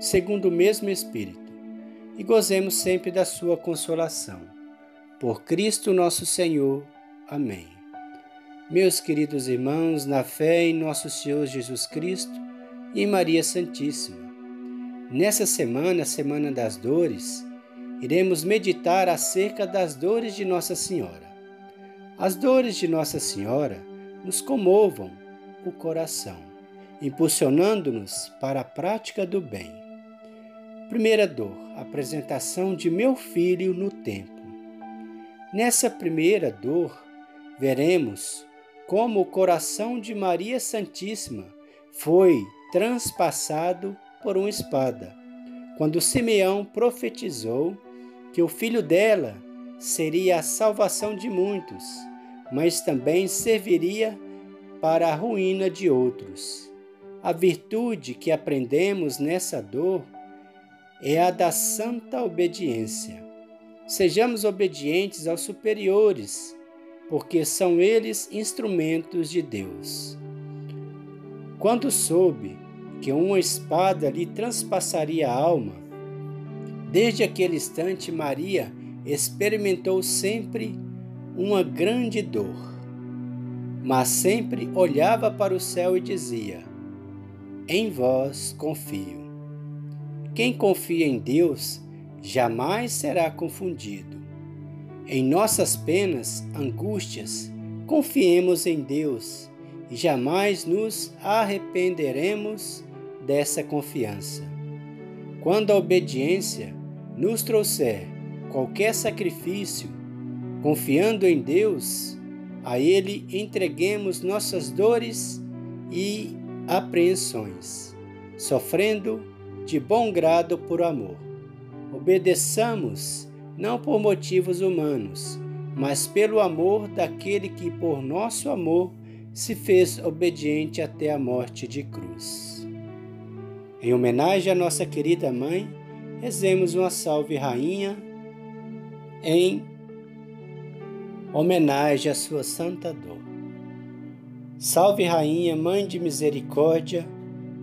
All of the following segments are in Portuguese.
segundo o mesmo Espírito, e gozemos sempre da Sua consolação. Por Cristo nosso Senhor. Amém. Meus queridos irmãos, na fé em nosso Senhor Jesus Cristo e em Maria Santíssima, nessa semana, Semana das Dores, iremos meditar acerca das dores de Nossa Senhora. As dores de Nossa Senhora nos comovam o coração, impulsionando-nos para a prática do bem. Primeira dor, apresentação de meu filho no templo. Nessa primeira dor, veremos como o coração de Maria Santíssima foi transpassado por uma espada, quando Simeão profetizou que o filho dela seria a salvação de muitos, mas também serviria para a ruína de outros. A virtude que aprendemos nessa dor é a da santa obediência. Sejamos obedientes aos superiores, porque são eles instrumentos de Deus. Quando soube que uma espada lhe transpassaria a alma, desde aquele instante Maria experimentou sempre uma grande dor, mas sempre olhava para o céu e dizia: Em vós confio. Quem confia em Deus jamais será confundido. Em nossas penas, angústias, confiemos em Deus e jamais nos arrependeremos dessa confiança. Quando a obediência nos trouxer qualquer sacrifício, confiando em Deus, a Ele entreguemos nossas dores e apreensões, sofrendo de bom grado por amor. Obedeçamos não por motivos humanos, mas pelo amor daquele que, por nosso amor, se fez obediente até a morte de cruz. Em homenagem à nossa querida mãe, rezemos uma salve rainha em homenagem à sua santa dor. Salve rainha, mãe de misericórdia,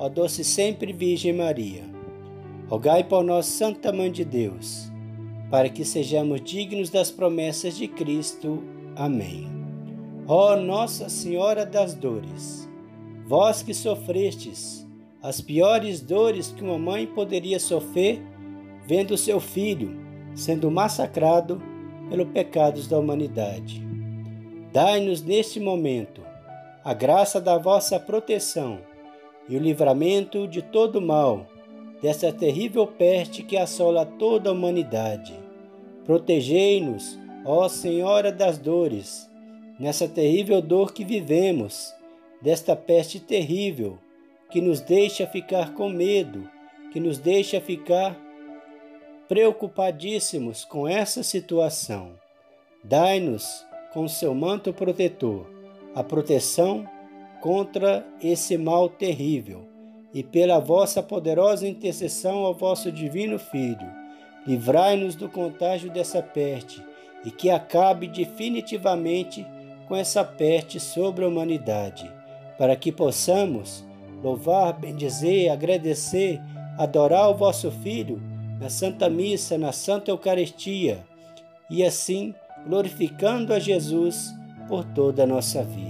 ó doce sempre Virgem Maria, rogai por nós, Santa Mãe de Deus, para que sejamos dignos das promessas de Cristo. Amém. Ó Nossa Senhora das Dores, vós que sofrestes as piores dores que uma mãe poderia sofrer vendo seu filho sendo massacrado pelos pecados da humanidade. Dai-nos neste momento a graça da vossa proteção e o livramento de todo mal, dessa terrível peste que assola toda a humanidade. Protegei-nos, ó Senhora das dores, nessa terrível dor que vivemos, desta peste terrível que nos deixa ficar com medo, que nos deixa ficar preocupadíssimos com essa situação. Dai-nos, com seu manto protetor, a proteção contra esse mal terrível, e pela vossa poderosa intercessão ao vosso divino Filho, livrai-nos do contágio dessa peste e que acabe definitivamente com essa peste sobre a humanidade, para que possamos louvar, bendizer, agradecer, adorar o vosso Filho na Santa Missa, na Santa Eucaristia, e assim glorificando a Jesus por toda a nossa vida.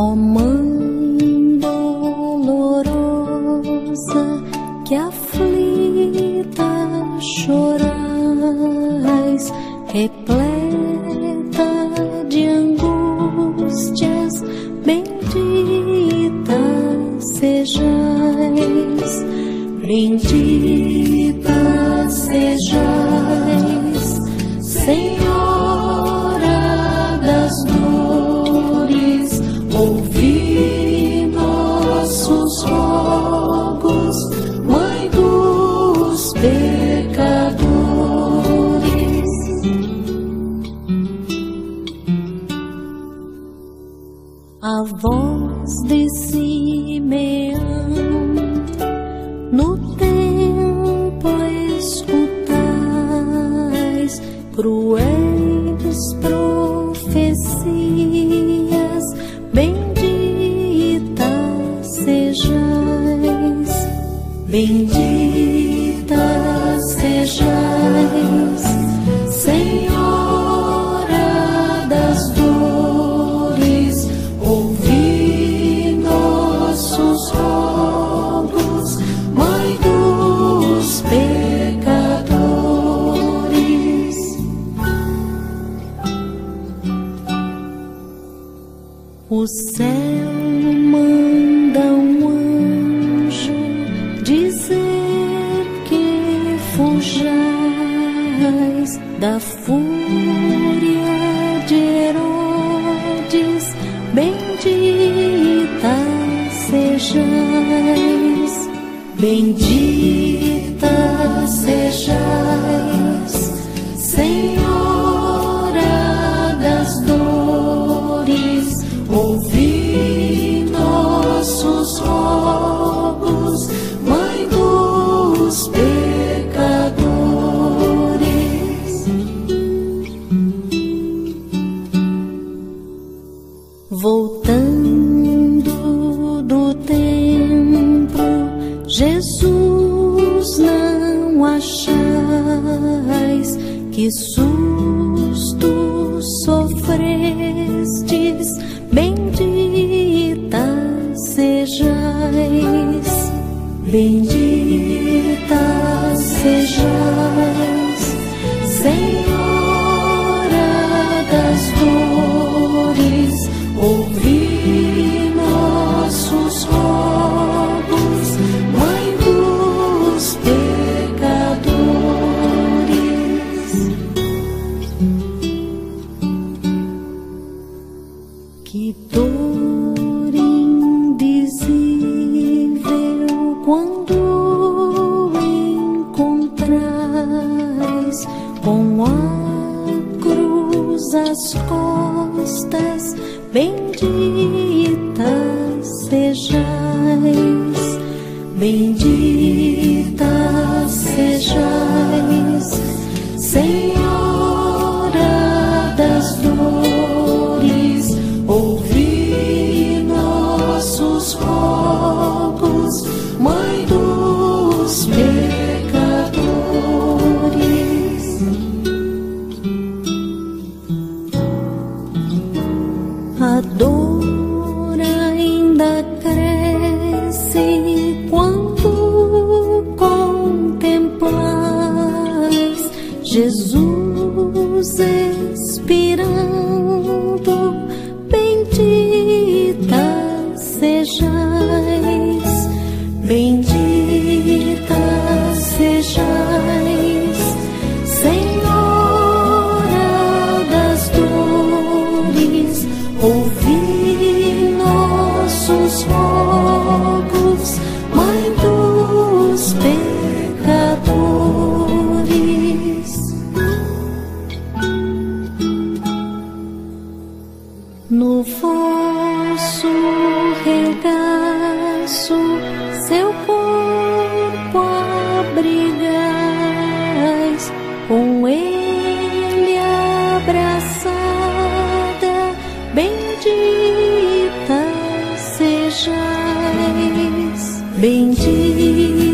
Ó oh, Mãe dolorosa que aflita chorais, repleta de angústias, bendita sejais, bendita sejais, A voz de Simeão no templo escutais cruéis profecias bendita sejais, bendita sejais, O céu manda um anjo dizer que fujais da fúria de Herodes, bendita sejais, bendita sejais, Senhora Voltando do templo, Jesus não achais que susto sofrestes, bendita sejais, bendita sejais, bendita sejais, Senhora bendita sejais, sejais,